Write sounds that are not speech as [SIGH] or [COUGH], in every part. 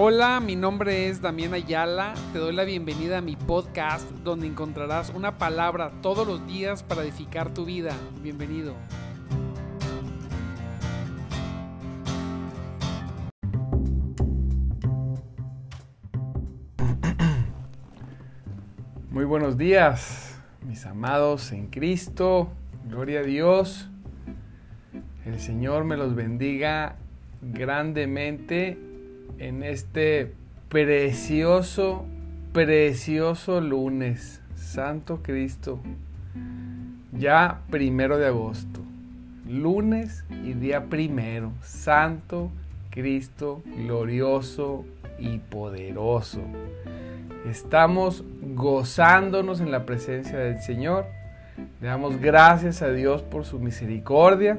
Hola, mi nombre es Damián Ayala. Te doy la bienvenida a mi podcast donde encontrarás una palabra todos los días para edificar tu vida. Bienvenido. Muy buenos días, mis amados en Cristo. Gloria a Dios. El Señor me los bendiga grandemente en este precioso, precioso lunes. Santo Cristo. Ya primero de agosto. Lunes y día primero. Santo Cristo, glorioso y poderoso. Estamos gozándonos en la presencia del Señor. Le damos gracias a Dios por su misericordia,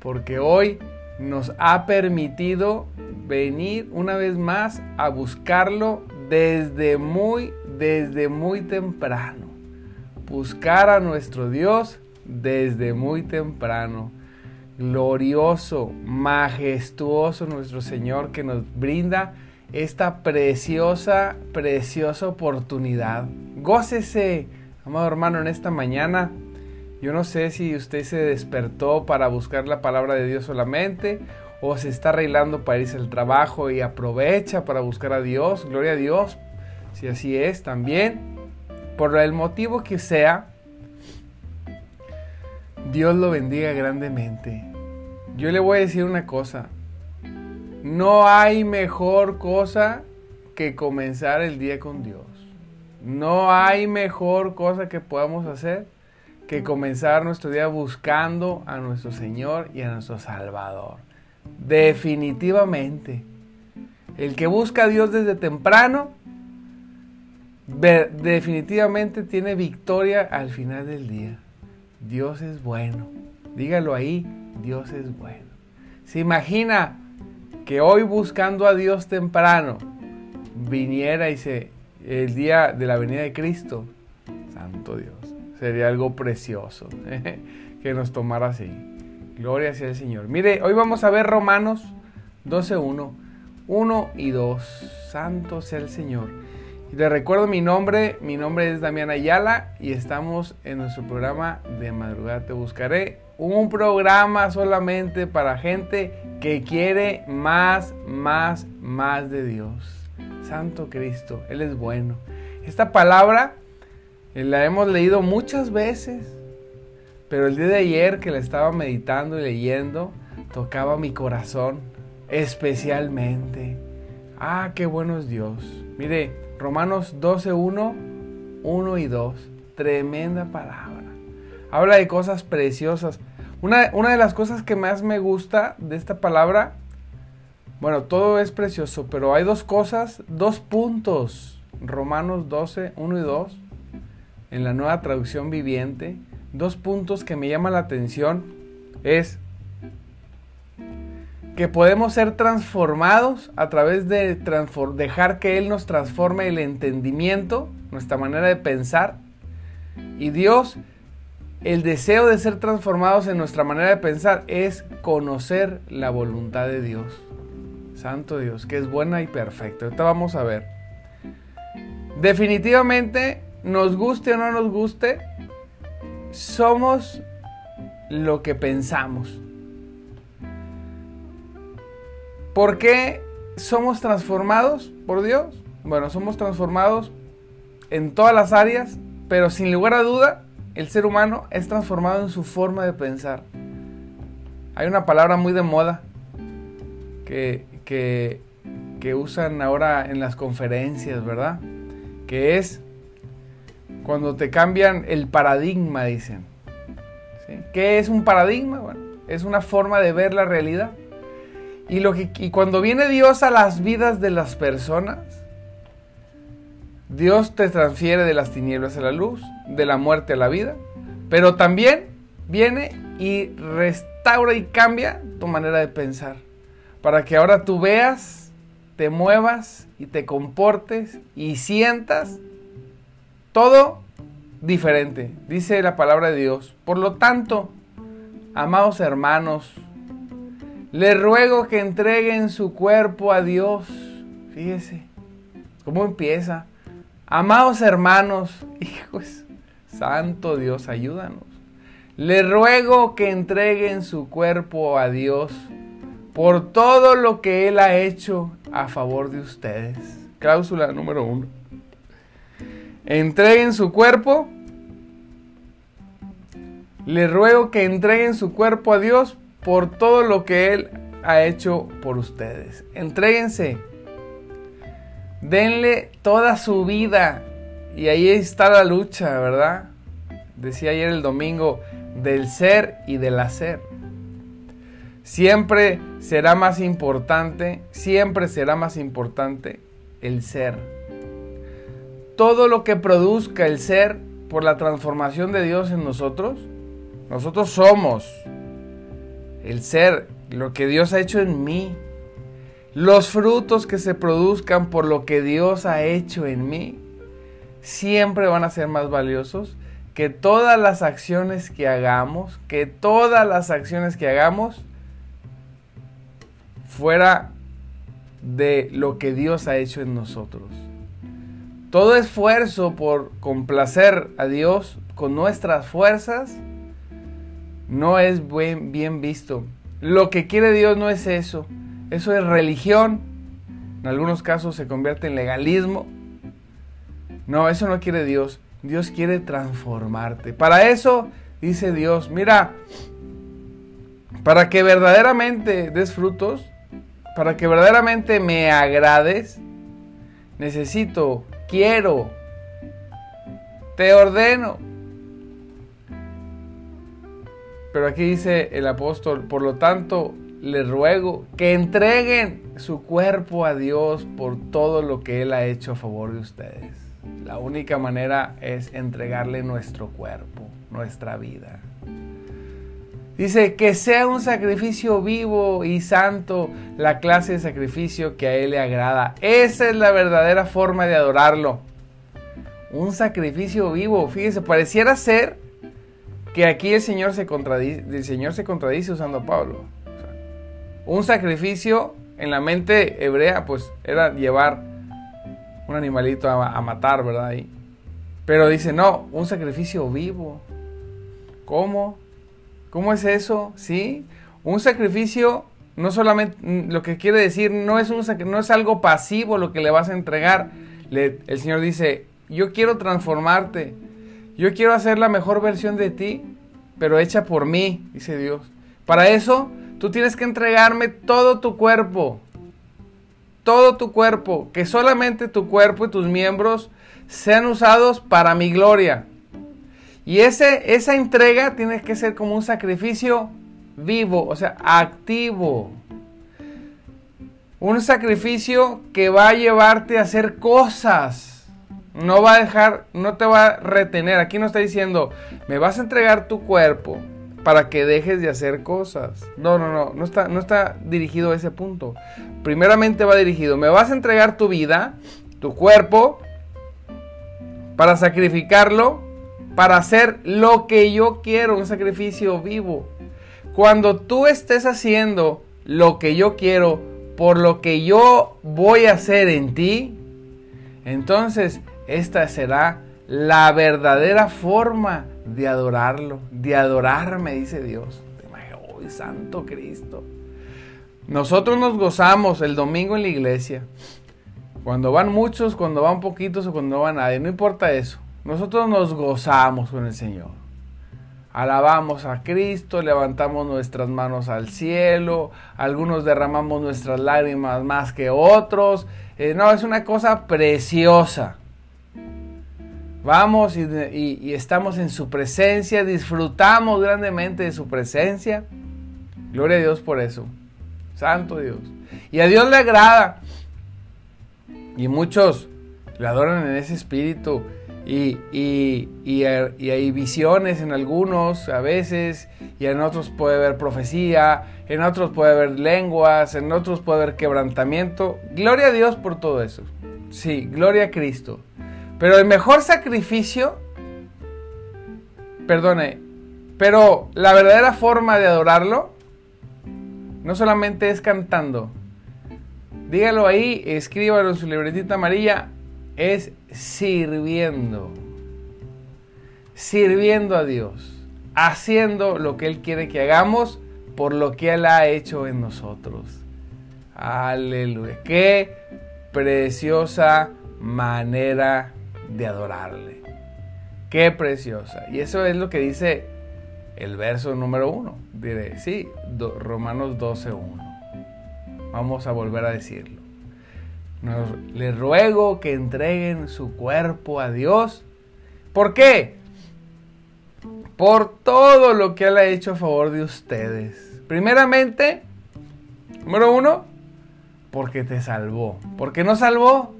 porque hoy nos ha permitido venir una vez más a buscarlo desde muy, desde muy temprano. Buscar a nuestro Dios desde muy temprano. Glorioso, majestuoso nuestro Señor que nos brinda esta preciosa, preciosa oportunidad. Gócese, amado hermano, en esta mañana. Yo no sé si usted se despertó para buscar la palabra de Dios solamente o se está arreglando para irse al trabajo y aprovecha para buscar a Dios. Gloria a Dios. Si así es, también. Por el motivo que sea, Dios lo bendiga grandemente. Yo le voy a decir una cosa. No hay mejor cosa que comenzar el día con Dios. No hay mejor cosa que podamos hacer que comenzar nuestro día buscando a nuestro Señor y a nuestro Salvador. Definitivamente. El que busca a Dios desde temprano, definitivamente tiene victoria al final del día. Dios es bueno. Dígalo ahí, Dios es bueno. Se imagina que hoy buscando a Dios temprano viniera y se el día de la venida de Cristo, santo Dios, sería algo precioso [LAUGHS] que nos tomara así. Gloria sea el Señor. Mire, hoy vamos a ver Romanos 12.1, 1 y 2. Santo sea el Señor. Y le recuerdo mi nombre, mi nombre es Damián Ayala y estamos en nuestro programa de madrugada te buscaré. Un programa solamente para gente que quiere más, más, más de Dios. Santo Cristo, Él es bueno. Esta palabra eh, la hemos leído muchas veces, pero el día de ayer que la estaba meditando y leyendo, tocaba mi corazón especialmente. Ah, qué bueno es Dios. Mire, Romanos 12, 1, 1 y 2. Tremenda palabra. Habla de cosas preciosas. Una, una de las cosas que más me gusta de esta palabra, bueno, todo es precioso, pero hay dos cosas, dos puntos. Romanos 12, 1 y 2, en la nueva traducción viviente dos puntos que me llaman la atención es que podemos ser transformados a través de dejar que Él nos transforme el entendimiento, nuestra manera de pensar. Y Dios, el deseo de ser transformados en nuestra manera de pensar es conocer la voluntad de Dios. Santo Dios, que es buena y perfecta. Ahorita vamos a ver. Definitivamente, nos guste o no nos guste, somos lo que pensamos. ¿Por qué somos transformados por Dios? Bueno, somos transformados en todas las áreas, pero sin lugar a duda, el ser humano es transformado en su forma de pensar. Hay una palabra muy de moda que, que, usan ahora en las conferencias, ¿verdad? Que es cuando te cambian el paradigma, dicen. ¿Qué es un paradigma? Bueno, es una forma de ver la realidad. Y, lo que, y cuando viene Dios a las vidas de las personas, Dios te transfiere de las tinieblas a la luz, de la muerte a la vida, pero también viene y restaura y cambia tu manera de pensar, para que ahora tú veas, te muevas y te comportes y sientas todo diferente, dice la palabra de Dios. Por lo tanto, amados hermanos, Le ruego que entreguen su cuerpo a Dios. Fíjese, ¿cómo empieza? Amados hermanos, [LAUGHS] hijos, Santo Dios, ayúdanos. Le ruego que entreguen su cuerpo a Dios por todo lo que Él ha hecho a favor de ustedes. Cláusula número uno. Entreguen su cuerpo. Le ruego que entreguen su cuerpo a Dios por todo lo que Él ha hecho por ustedes. Entréguense. Denle toda su vida. Y ahí está la lucha, ¿verdad? Decía ayer el domingo, del ser y del hacer. Siempre será más importante, siempre será más importante el ser. Todo lo que produzca el ser por la transformación de Dios en nosotros, nosotros somos el ser, lo que Dios ha hecho en mí. Los frutos que se produzcan por lo que Dios ha hecho en mí, siempre van a ser más valiosos que todas las acciones que hagamos, que todas las acciones que hagamos fuera de lo que Dios ha hecho en nosotros. Todo esfuerzo por complacer a Dios con nuestras fuerzas no es bien visto. Lo que quiere Dios no es eso. Eso es religión. En algunos casos se convierte en legalismo. No, eso no quiere Dios. Dios quiere transformarte. Para eso dice Dios, mira, para que verdaderamente des frutos, para que verdaderamente me agrades, necesito, quiero, te ordeno. Pero aquí dice el apóstol, por lo tanto, le ruego que entreguen su cuerpo a Dios por todo lo que Él ha hecho a favor de ustedes. La única manera es entregarle nuestro cuerpo, nuestra vida. Dice que sea un sacrificio vivo y santo la clase de sacrificio que a Él le agrada. Esa es la verdadera forma de adorarlo. Un sacrificio vivo. Fíjese, pareciera ser que aquí el Señor se contradice, el Señor se contradice usando a Pablo. un sacrificio en la mente hebrea pues era llevar un animalito a, a matar, ¿verdad? Pero dice, no, un sacrificio vivo. ¿Cómo? ¿Cómo es eso? ¿Sí? Un sacrificio no solamente, mm, lo que quiere decir, no es, un, no es algo pasivo lo que le vas a entregar. el Señor dice, yo quiero transformarte, yo quiero hacer la mejor versión de ti, pero hecha por mí, dice Dios. Para eso, tú tienes que entregarme todo tu cuerpo, todo tu cuerpo, que solamente tu cuerpo y tus miembros sean usados para mi gloria. Y ese, esa entrega tiene que ser como un sacrificio vivo, o sea, activo. Un sacrificio que va a llevarte a hacer cosas. No va a dejar, no te va a retener. Aquí no está diciendo, me vas a entregar tu cuerpo para que dejes de hacer cosas. No, no, no, no está, no está dirigido a ese punto. Primeramente va dirigido, me vas a entregar tu vida, tu cuerpo, para sacrificarlo para hacer lo que yo quiero, un sacrificio vivo. Cuando tú estés haciendo lo que yo quiero, por lo que yo voy a hacer en ti, entonces esta será la verdadera forma de adorarlo, de adorarme, dice Dios. ¡Oh, Santo Cristo! Nosotros nos gozamos el domingo en la iglesia. Cuando van muchos, cuando van poquitos o cuando van nadie, no importa eso. Nosotros nos gozamos con el Señor. Alabamos a Cristo, levantamos nuestras manos al cielo, algunos derramamos nuestras lágrimas más que otros. Eh, no, es una cosa preciosa. Vamos y, y, estamos en su presencia, disfrutamos grandemente de su presencia. Gloria a Dios por eso. Santo Dios. Y a Dios le agrada. Y muchos le adoran en ese espíritu. Y, y, hay visiones en algunos a veces, y en otros puede haber profecía, en otros puede haber lenguas, en otros puede haber quebrantamiento. Gloria a Dios por todo eso. Sí, gloria a Cristo. Pero el mejor sacrificio, perdone, pero la verdadera forma de adorarlo no solamente es cantando. Dígalo ahí, escríbalo en su libretita amarilla, es sirviendo. Sirviendo a Dios, haciendo lo que Él quiere que hagamos por lo que Él ha hecho en nosotros. Aleluya. Qué preciosa manera de adorarle. Qué preciosa. Y eso es lo que dice el verso número uno. Diré, sí, Romanos 12.1. Vamos a volver a decirlo. Les ruego que entreguen su cuerpo a Dios. ¿Por qué? Por todo lo que Él ha hecho a favor de ustedes. Primeramente, número uno, porque te salvó. ¿Por qué no salvó?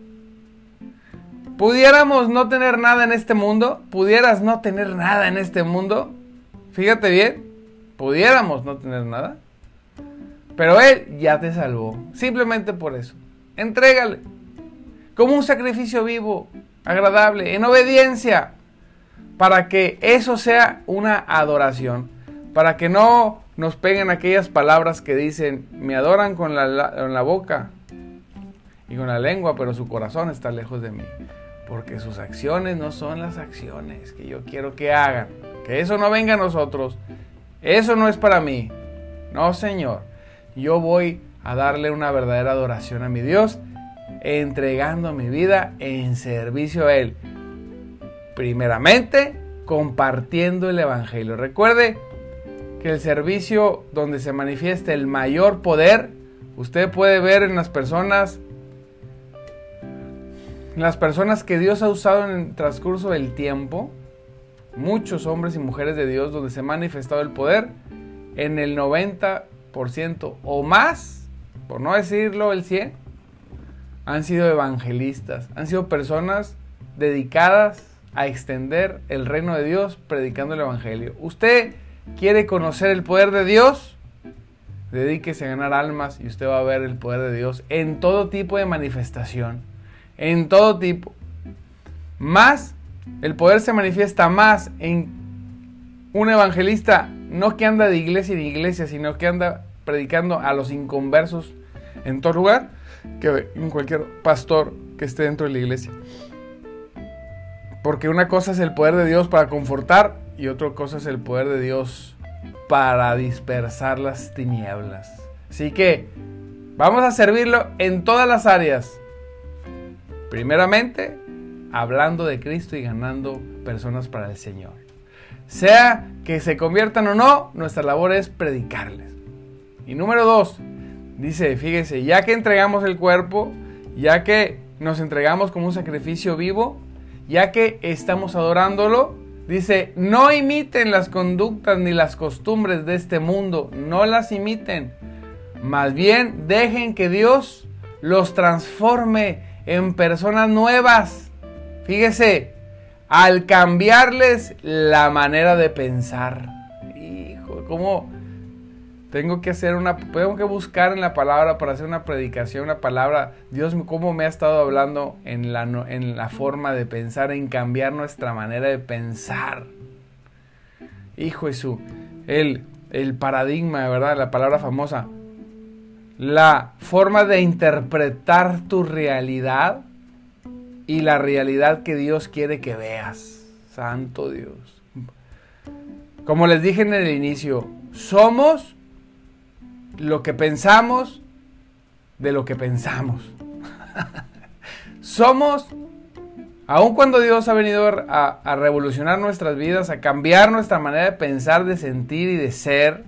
¿Pudiéramos no tener nada en este mundo? ¿Pudieras no tener nada en este mundo? Fíjate bien, pudiéramos no tener nada. Pero Él ya te salvó. Simplemente por eso. Entrégale. Como un sacrificio vivo, agradable, en obediencia. Para que eso sea una adoración. Para que no nos peguen aquellas palabras que dicen, me adoran con la, con la boca y con la lengua, pero su corazón está lejos de mí. Porque sus acciones no son las acciones que yo quiero que hagan. Que eso no venga a nosotros. Eso no es para mí. No, Señor. Yo voy a darle una verdadera adoración a mi Dios, entregando mi vida en servicio a Él. Primeramente, compartiendo el Evangelio. Recuerde que el servicio donde se manifiesta el mayor poder, usted puede ver en las personas las personas que Dios ha usado en el transcurso del tiempo, muchos hombres y mujeres de Dios donde se ha manifestado el poder, en el 90% o más, por no decirlo el 100, han sido evangelistas, han sido personas dedicadas a extender el reino de Dios predicando el Evangelio. ¿Usted quiere conocer el poder de Dios? Dedíquese a ganar almas y usted va a ver el poder de Dios en todo tipo de manifestación en todo tipo. Más, el poder se manifiesta más en un evangelista, no que anda de iglesia en iglesia, sino que anda predicando a los inconversos en todo lugar, que en cualquier pastor que esté dentro de la iglesia. Porque una cosa es el poder de Dios para confortar y otra cosa es el poder de Dios para dispersar las tinieblas. Así que vamos a servirlo en todas las áreas Primeramente, hablando de Cristo y ganando personas para el Señor. Sea que se conviertan o no, nuestra labor es predicarles. Y número dos, dice, fíjense, ya que entregamos el cuerpo, ya que nos entregamos como un sacrificio vivo, ya que estamos adorándolo, dice, no imiten las conductas ni las costumbres de este mundo, no las imiten. Más bien dejen que Dios los transforme en personas nuevas. Fíjese, al cambiarles la manera de pensar. Hijo, ¿cómo? Tengo que hacer una, tengo que buscar en la palabra para hacer una predicación, una palabra. Dios, ¿cómo me ha estado hablando en la, en la forma de pensar, en cambiar nuestra manera de pensar? Hijo Jesús, el, el paradigma, ¿verdad? La palabra famosa la forma de interpretar tu realidad y la realidad que Dios quiere que veas. Santo Dios. Como les dije en el inicio, somos lo que pensamos de lo que pensamos. [LAUGHS] somos, aun cuando Dios ha venido a, a revolucionar nuestras vidas, a cambiar nuestra manera de pensar, de sentir y de ser,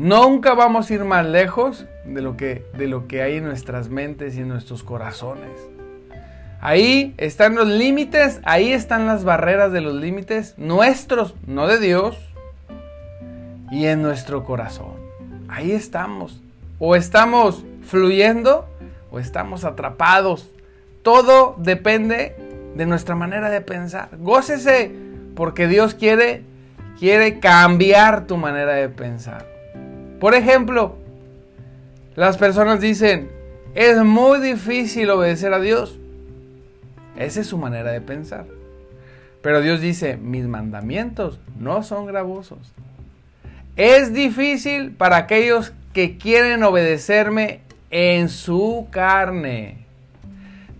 Nunca vamos a ir más lejos de lo que, de lo que hay en nuestras mentes y en nuestros corazones. Ahí están los límites, ahí están las barreras de los límites nuestros, no de Dios, y en nuestro corazón. Ahí estamos. O estamos fluyendo o estamos atrapados. Todo depende de nuestra manera de pensar. Gócese porque Dios quiere quiere cambiar tu manera de pensar. Por ejemplo, las personas dicen, es muy difícil obedecer a Dios. Esa es su manera de pensar. Pero Dios dice, mis mandamientos no son gravosos. Es difícil para aquellos que quieren obedecerme en su carne,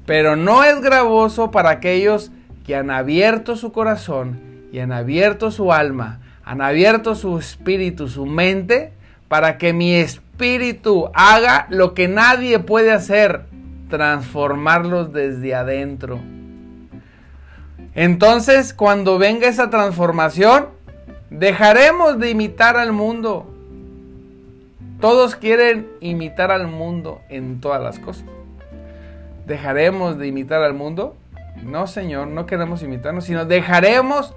pero no es gravoso para aquellos que han abierto su corazón y han abierto su alma, han abierto su espíritu, su mente, para que mi espíritu haga lo que nadie puede hacer, transformarlos desde adentro. Entonces, cuando venga esa transformación, dejaremos de imitar al mundo. Todos quieren imitar al mundo en todas las cosas. ¿Dejaremos de imitar al mundo? No, Señor, no queremos imitarnos, sino dejaremos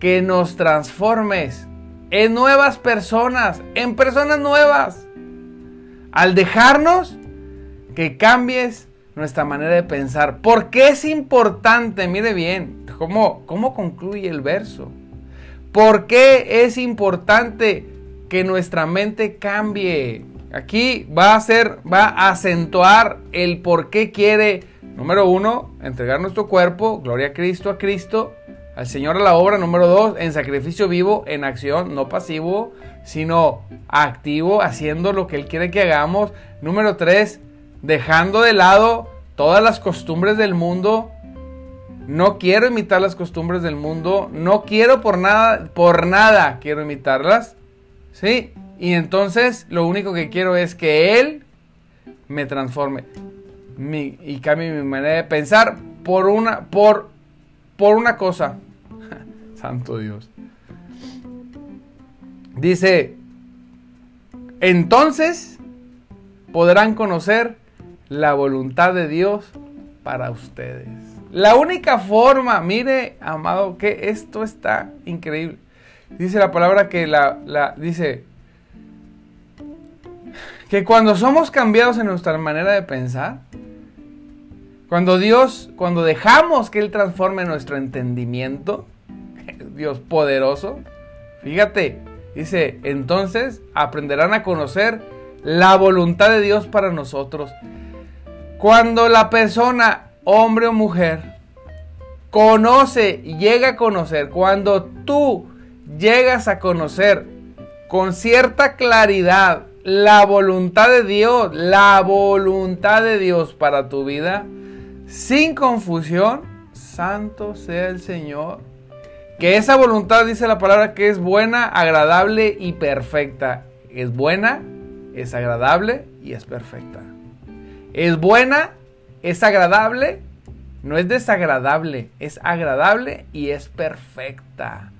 que nos transformes en nuevas personas, en personas nuevas. Al dejarnos que cambies nuestra manera de pensar. ¿Por qué es importante? Mire bien, ¿cómo, cómo concluye el verso? ¿Por qué es importante que nuestra mente cambie? Aquí va a ser, va a acentuar el por qué quiere, número uno, entregar nuestro cuerpo, gloria a Cristo, a Cristo, al Señor a la obra. Número dos, en sacrificio vivo, en acción, no pasivo, sino activo, haciendo lo que Él quiere que hagamos. Número tres, dejando de lado todas las costumbres del mundo. No quiero imitar las costumbres del mundo. No quiero por nada, por nada quiero imitarlas. ¿Sí? Y entonces lo único que quiero es que Él me transforme y cambie mi manera de pensar por una, por, por una cosa. [LAUGHS] Santo Dios. Dice, entonces podrán conocer la voluntad de Dios para ustedes. La única forma, mire, amado, que esto está increíble. Dice la palabra que la, la dice que cuando somos cambiados en nuestra manera de pensar, cuando Dios, cuando dejamos que Él transforme nuestro entendimiento, [LAUGHS] Dios poderoso, fíjate, dice, entonces aprenderán a conocer la voluntad de Dios para nosotros. Cuando la persona, hombre o mujer, conoce y llega a conocer, cuando tú llegas a conocer con cierta claridad la voluntad de Dios, la voluntad de Dios para tu vida, sin confusión, santo sea el Señor. Que esa voluntad dice la palabra que es buena, agradable y perfecta. Es buena, es agradable y es perfecta. Es buena, es agradable, no es desagradable, es agradable y es perfecta.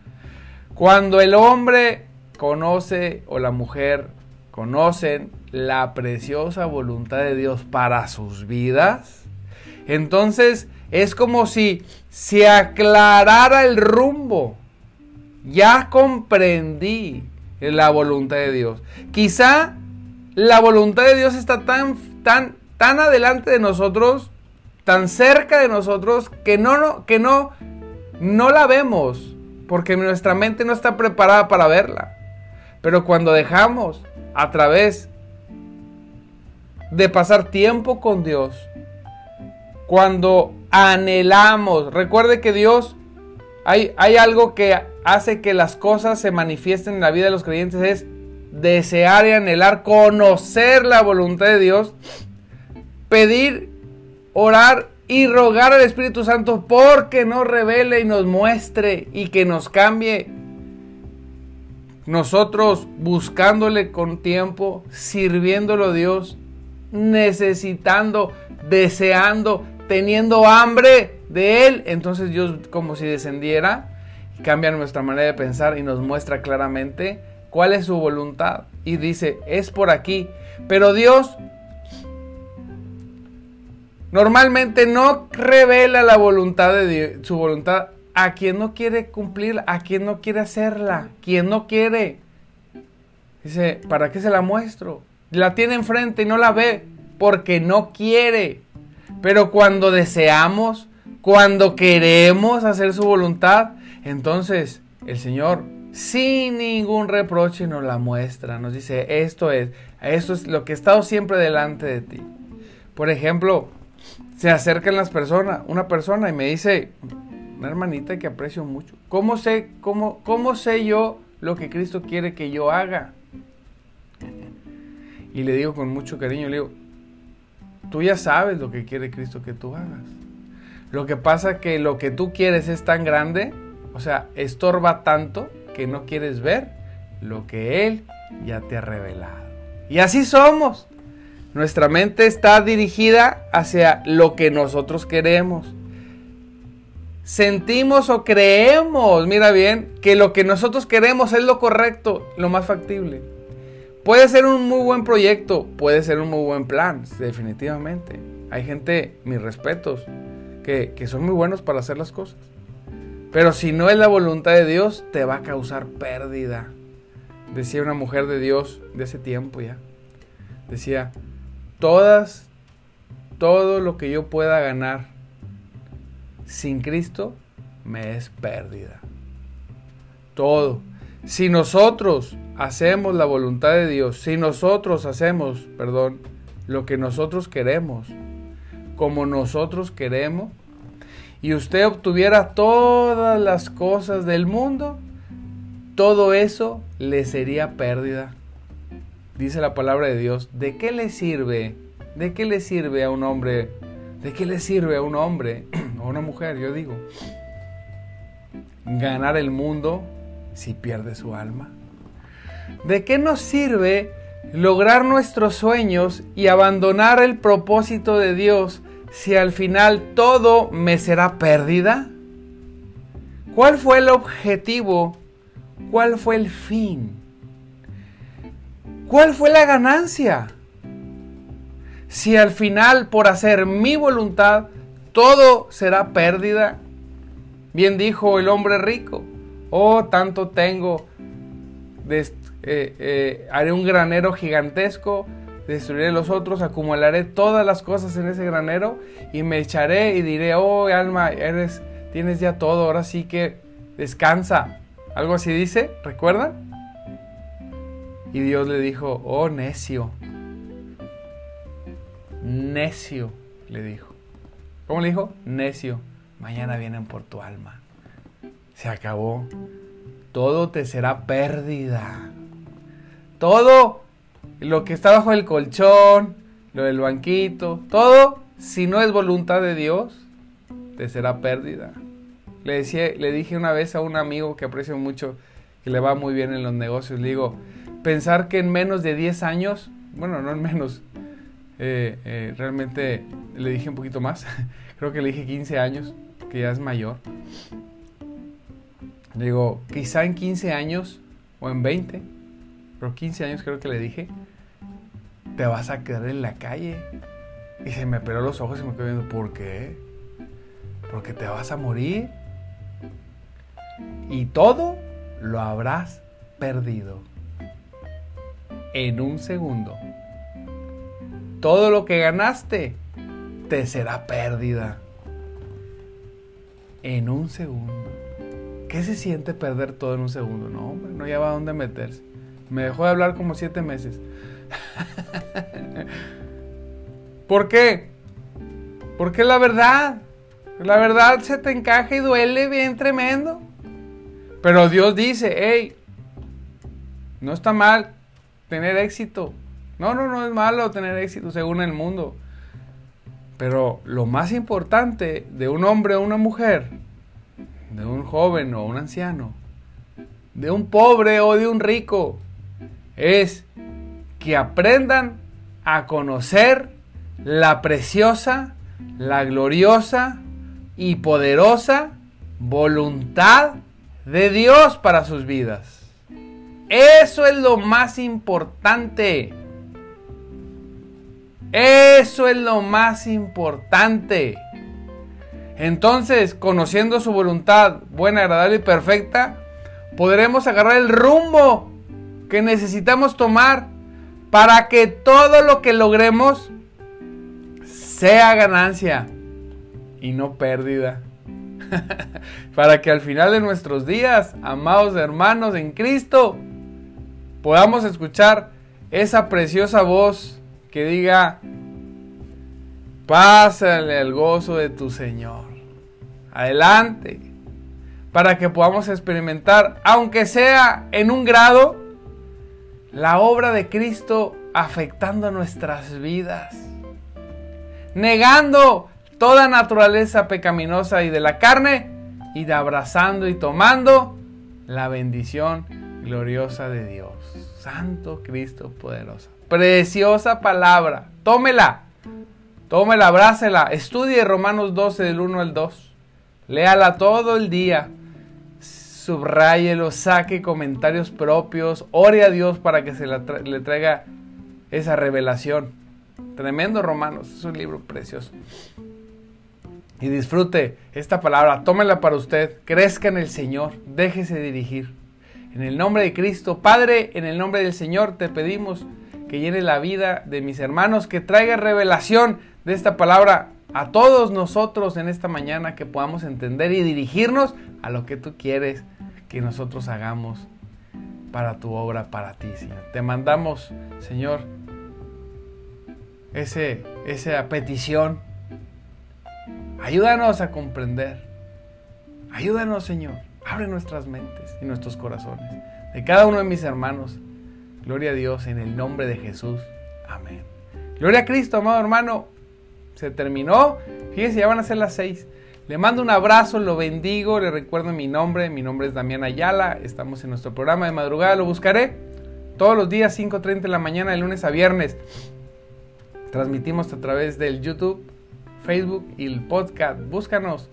Cuando el hombre conoce o la mujer conocen la preciosa voluntad de Dios para sus vidas, entonces es como si se aclarara el rumbo. Ya comprendí la voluntad de Dios. Quizá la voluntad de Dios está tan, tan, tan adelante de nosotros, tan cerca de nosotros, que no, que no, no la vemos, porque nuestra mente no está preparada para verla. Pero cuando dejamos a través de pasar tiempo con Dios, cuando anhelamos, recuerde que Dios, hay, hay algo que hace que las cosas se manifiesten en la vida de los creyentes, es desear y anhelar, conocer la voluntad de Dios, pedir, orar y rogar al Espíritu Santo porque nos revele y nos muestre y que nos cambie nosotros buscándole con tiempo, sirviéndolo a Dios, necesitando, deseando, teniendo hambre de Él, entonces Dios como si descendiera cambia nuestra manera de pensar y nos muestra claramente cuál es su voluntad. Y dice, es por aquí. Pero Dios normalmente no revela la voluntad de Dios, su voluntad a quien no quiere cumplir, a quien no quiere hacerla, quien no quiere. Dice, ¿para qué se la muestro? La tiene enfrente y no la ve porque no quiere. Pero cuando deseamos, cuando queremos hacer su voluntad, entonces el Señor sin ningún reproche nos la muestra, nos dice, esto es, esto es lo que he estado siempre delante de ti. Por ejemplo, se acercan las personas, una persona y me dice, una hermanita que aprecio mucho. ¿Cómo sé, cómo, cómo sé yo lo que Cristo quiere que yo haga. Y le digo con mucho cariño, le digo, tú ya sabes lo que quiere Cristo que tú hagas. Lo que pasa que lo que tú quieres es tan grande, o sea, estorba tanto que no quieres ver lo que Él ya te ha revelado. Y así somos. Nuestra mente está dirigida hacia lo que nosotros queremos. Sentimos o creemos, mira bien, que lo que nosotros queremos es lo correcto, lo más factible. Puede ser un muy buen proyecto, puede ser un muy buen plan, definitivamente. Hay gente, mis respetos, que, que son muy buenos para hacer las cosas. Pero si no es la voluntad de Dios, te va a causar pérdida. Decía una mujer de Dios de ese tiempo ya. Decía, todas, todo lo que yo pueda ganar sin Cristo me es pérdida. Todo. Si nosotros hacemos la voluntad de Dios, si nosotros hacemos, perdón, lo que nosotros queremos, como nosotros queremos, y usted obtuviera todas las cosas del mundo, todo eso le sería pérdida. Dice la palabra de Dios, ¿de qué le sirve? ¿De qué le sirve a un hombre? ¿De qué le sirve a un hombre [CLEARS THROAT] o una mujer, yo digo, ganar el mundo si pierde su alma? ¿De qué nos sirve lograr nuestros sueños y abandonar el propósito de Dios si al final todo me será pérdida? ¿Cuál fue el objetivo ¿Cuál fue el fin? ¿Cuál fue la ganancia? Si al final, por hacer mi voluntad, todo será pérdida. Bien dijo el hombre rico, oh, tanto tengo, eh, eh, haré un granero gigantesco, destruiré los otros, acumularé todas las cosas en ese granero y me echaré y diré, oh, alma, eres, tienes ya todo, ahora sí que descansa. Algo así dice, ¿recuerdan? Y Dios le dijo, oh necio, necio, le dijo. ¿Cómo le dijo? Necio, mañana vienen por tu alma. Se acabó. Todo te será pérdida. Todo lo que está bajo el colchón, lo del banquito, todo, si no es voluntad de Dios, te será pérdida. Le, decía, le dije una vez a un amigo que aprecio mucho, que le va muy bien en los negocios, le digo, pensar que en menos de 10 años, bueno, no en menos, eh, eh, realmente le dije un poquito más, [LAUGHS] creo que le dije 15 años, que ya es mayor. Digo, quizá en 15 años o en 20, pero 15 años creo que le dije, te vas a quedar en la calle. Y se me peló los ojos y me quedé viendo, ¿por qué? Porque te vas a morir y todo lo habrás perdido en un segundo. Todo lo que ganaste te será pérdida en un segundo. ¿Qué se siente perder todo en un segundo? No, hombre, no lleva a dónde meterse. Me dejó de hablar como siete meses. [LAUGHS] ¿Por qué? Porque la verdad, la verdad se te encaja y duele bien tremendo. Pero Dios dice, hey, no está mal tener éxito. No, no, no es malo tener éxito según el mundo. Pero lo más importante de un hombre o una mujer, de un joven o un anciano, de un pobre o de un rico, es que aprendan a conocer la preciosa, la gloriosa y poderosa voluntad de Dios para sus vidas. Eso es lo más importante. Eso es lo más importante. Entonces, conociendo su voluntad buena, agradable y perfecta, podremos agarrar el rumbo que necesitamos tomar para que todo lo que logremos sea ganancia y no pérdida. [LAUGHS] para que al final de nuestros días, amados hermanos en Cristo, podamos escuchar esa preciosa voz que diga, pásale al gozo de tu Señor. Adelante. para que podamos experimentar, aunque sea en un grado, la obra de Cristo afectando nuestras vidas, negando toda naturaleza pecaminosa y de la carne y abrazando y tomando la bendición gloriosa de Dios. Santo Cristo poderoso. Preciosa palabra. Tómela. Tómela, abrácela. Estudie Romanos 12 del 1 al 2. Léala todo el día. Subráyelo, saque comentarios propios. Ore a Dios para que se le traiga esa revelación. Tremendo Romanos. Es un libro precioso. Y disfrute esta palabra. Tómela para usted. Crezca en el Señor. Déjese dirigir. En el nombre de Cristo, Padre, en el nombre del Señor, te pedimos que llene la vida de mis hermanos, que traiga revelación de esta palabra a todos nosotros en esta mañana, que podamos entender y dirigirnos a lo que tú quieres que nosotros hagamos para tu obra, para ti, Señor. Te mandamos, Señor, ese, esa petición. Ayúdanos a comprender. Ayúdanos, Señor. Abre nuestras mentes y nuestros corazones. De cada uno de mis hermanos. Gloria a Dios en el nombre de Jesús. Amén. Gloria a Cristo, amado hermano. Se terminó. Fíjense, ya van a ser las seis. Le mando un abrazo, lo bendigo, le recuerdo mi nombre. Mi nombre es Damián Ayala. Estamos en nuestro programa de madrugada. Lo buscaré todos los días, 5.30 de la mañana, de lunes a viernes. Transmitimos a través del YouTube, Facebook y el podcast. Búscanos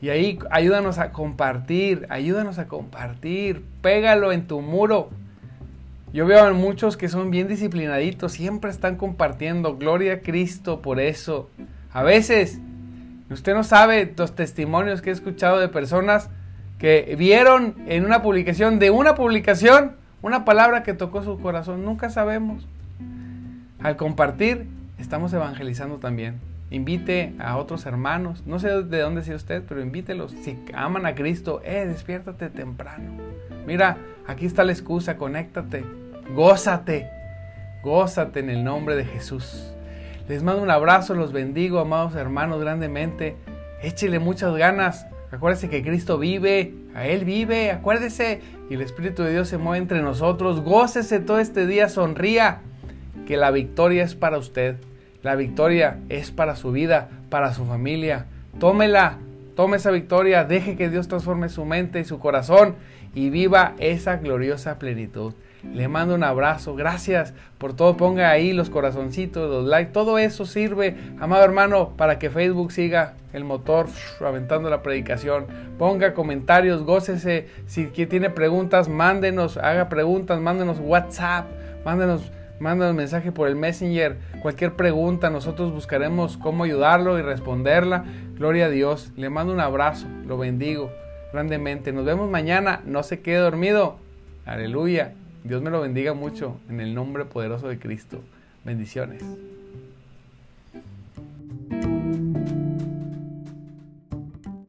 y ahí ayúdanos a compartir, ayúdanos a compartir, pégalo en tu muro. Yo veo a muchos que son bien disciplinaditos, siempre están compartiendo, gloria a Cristo por eso. A veces, usted no sabe los testimonios que he escuchado de personas que vieron en una publicación, de una publicación, una palabra que tocó su corazón. Nunca sabemos. Al compartir, estamos evangelizando también invite a otros hermanos. No sé de dónde sea usted, pero invítelos. Si aman a Cristo, eh, despiértate temprano. Mira, aquí está la excusa, conéctate, gózate, gózate en el nombre de Jesús. Les mando un abrazo, los bendigo, amados hermanos, grandemente. Échele muchas ganas. Acuérdese que Cristo vive, a Él vive, acuérdese. Y el Espíritu de Dios se mueve entre nosotros. Gócese todo este día, sonría, que la victoria es para usted. La victoria es para su vida, para su familia. Tómela, tome esa victoria, deje que Dios transforme su mente y su corazón y viva esa gloriosa plenitud. Le mando un abrazo, gracias por todo. Ponga ahí los corazoncitos, los likes, todo eso sirve, amado hermano, para que Facebook siga el motor aventando la predicación. Ponga comentarios, gócese. Si tiene preguntas, mándenos, haga preguntas, mándenos WhatsApp, mándenos manda un mensaje por el Messenger, cualquier pregunta, nosotros buscaremos cómo ayudarlo y responderla. Gloria a Dios, le mando un abrazo, lo bendigo grandemente. Nos vemos mañana, no se quede dormido. Aleluya. Dios me lo bendiga mucho en el nombre poderoso de Cristo. Bendiciones.